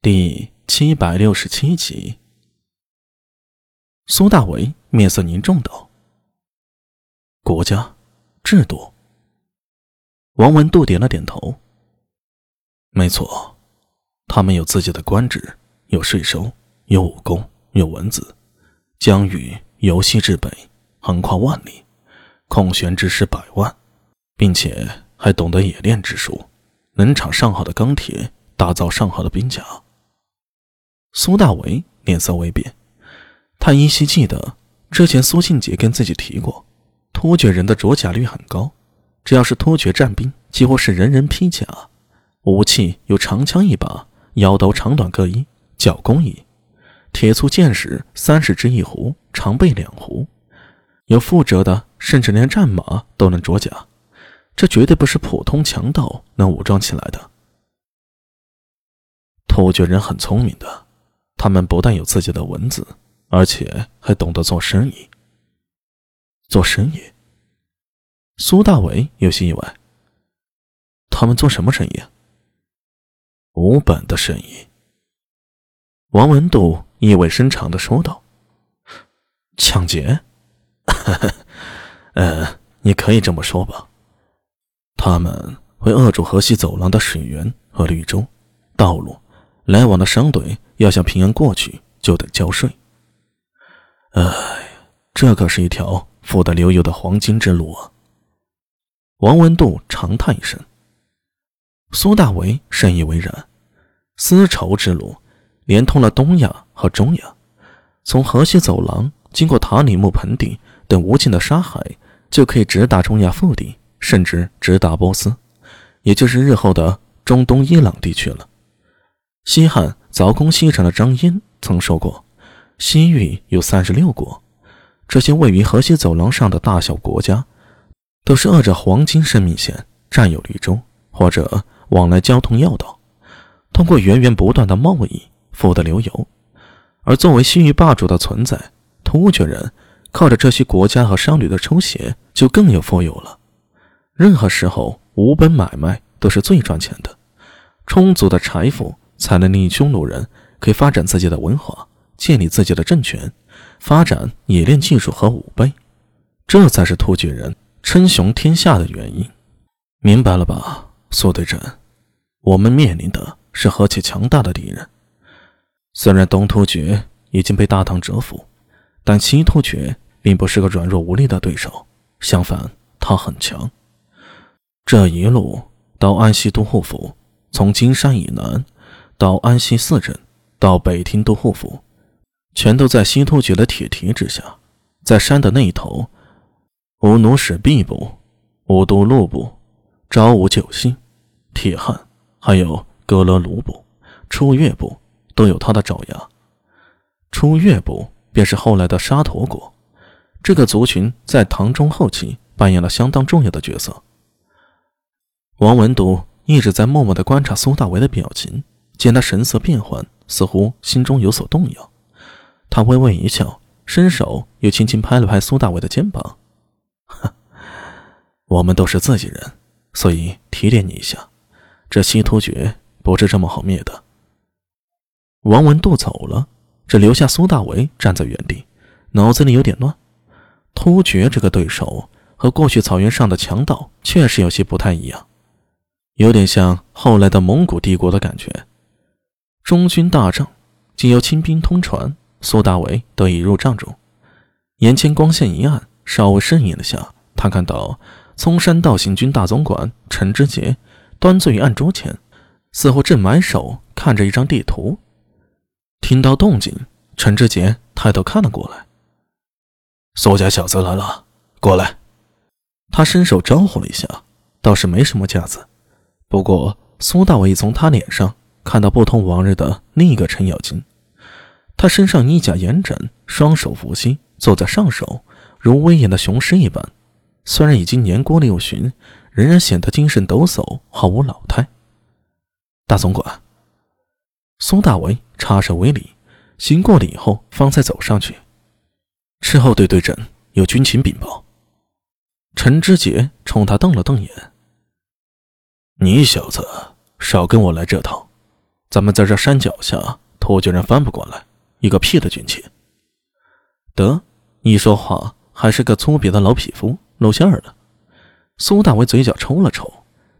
第七百六十七集，苏大为面色凝重道：“国家制度。”王文度点了点头：“没错，他们有自己的官职，有税收，有武功，有文字，疆域由西至北，横跨万里，空悬之师百万，并且还懂得冶炼之术，能产上好的钢铁，打造上好的兵甲。”苏大为脸色微变，他依稀记得之前苏庆杰跟自己提过，突厥人的着甲率很高，只要是突厥战兵，几乎是人人披甲，武器有长枪一把，腰刀长短各一，角弓一，铁簇箭矢三十支一壶，长背两壶，有负责的甚至连战马都能着甲，这绝对不是普通强盗能武装起来的。突厥人很聪明的。他们不但有自己的文字，而且还懂得做生意。做生意，苏大伟有些意外。他们做什么生意？啊无本的生意。王文度意味深长的说道：“抢劫？呃，你可以这么说吧。他们会扼住河西走廊的水源和绿洲道路。”来往的商队要想平安过去，就得交税。哎，这可是一条富得流油的黄金之路啊！王文度长叹一声。苏大为深以为然，丝绸之路连通了东亚和中亚，从河西走廊经过塔里木盆地等无尽的沙海，就可以直达中亚腹地，甚至直达波斯，也就是日后的中东伊朗地区了。西汉凿空西城的张英曾说过：“西域有三十六国，这些位于河西走廊上的大小国家，都是扼着黄金生命线，占有绿洲或者往来交通要道，通过源源不断的贸易，富得流油。而作为西域霸主的存在，突厥人靠着这些国家和商旅的抽血，就更有富有了。任何时候，无本买卖都是最赚钱的，充足的财富。”才能令匈奴人可以发展自己的文化，建立自己的政权，发展冶炼技术和武备，这才是突厥人称雄天下的原因。明白了吧，苏队长？我们面临的是何其强大的敌人！虽然东突厥已经被大唐折服，但西突厥并不是个软弱无力的对手，相反，他很强。这一路到安西都护府，从金山以南。到安西四镇，到北庭都护府，全都在西突厥的铁蹄之下。在山的那一头，乌努史毕部、乌都路部、昭武九姓、铁汉，还有哥勒卢部、出月部，都有他的爪牙。出月部便是后来的沙陀国，这个族群在唐中后期扮演了相当重要的角色。王文笃一直在默默地观察苏大为的表情。见他神色变幻，似乎心中有所动摇，他微微一笑，伸手又轻轻拍了拍苏大伟的肩膀：“我们都是自己人，所以提点你一下，这西突厥不是这么好灭的。”王文度走了，只留下苏大为站在原地，脑子里有点乱。突厥这个对手和过去草原上的强盗确实有些不太一样，有点像后来的蒙古帝国的感觉。中军大帐，经由亲兵通传，苏大伟得以入帐中。眼前光线一暗，稍微适应了下，他看到嵩山道行军大总管陈知节端坐于案桌前，似乎正埋首看着一张地图。听到动静，陈知节抬头看了过来：“苏家小子来了，过来。”他伸手招呼了一下，倒是没什么架子。不过苏大伟从他脸上。看到不同往日的另一个程咬金，他身上衣甲严整，双手扶膝，坐在上首，如威严的雄狮一般。虽然已经年过六旬，仍然显得精神抖擞，毫无老态。大总管，苏大为插手为礼，行过礼后，方才走上去。斥候队队长有军情禀报。陈知节冲他瞪了瞪眼：“你小子少跟我来这套。”咱们在这山脚下，突厥人翻不过来，一个屁的军气。得，你说话还是个粗鄙的老匹夫，露馅了。苏大伟嘴角抽了抽，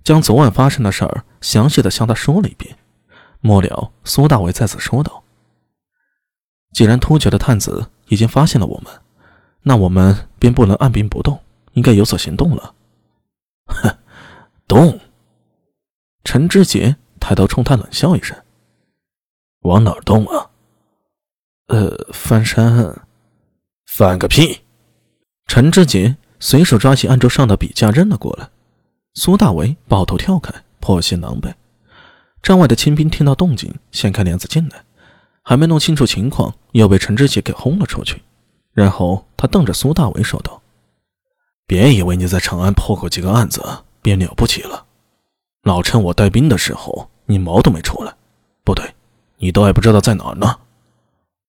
将昨晚发生的事儿详细的向他说了一遍。末了，苏大伟再次说道：“既然突厥的探子已经发现了我们，那我们便不能按兵不动，应该有所行动了。”哼，动！陈志杰抬头冲他冷笑一声：“往哪儿动啊？”“呃，翻山。”“翻个屁！”陈志杰随手抓起案桌上的笔架扔了过来。苏大为抱头跳开，破心狼狈。站外的亲兵听到动静，掀开帘子进来，还没弄清楚情况，又被陈志杰给轰了出去。然后他瞪着苏大为说道：“别以为你在长安破过几个案子便了不起了，老趁我带兵的时候，你毛都没出来。不对，你都还不知道在哪呢。”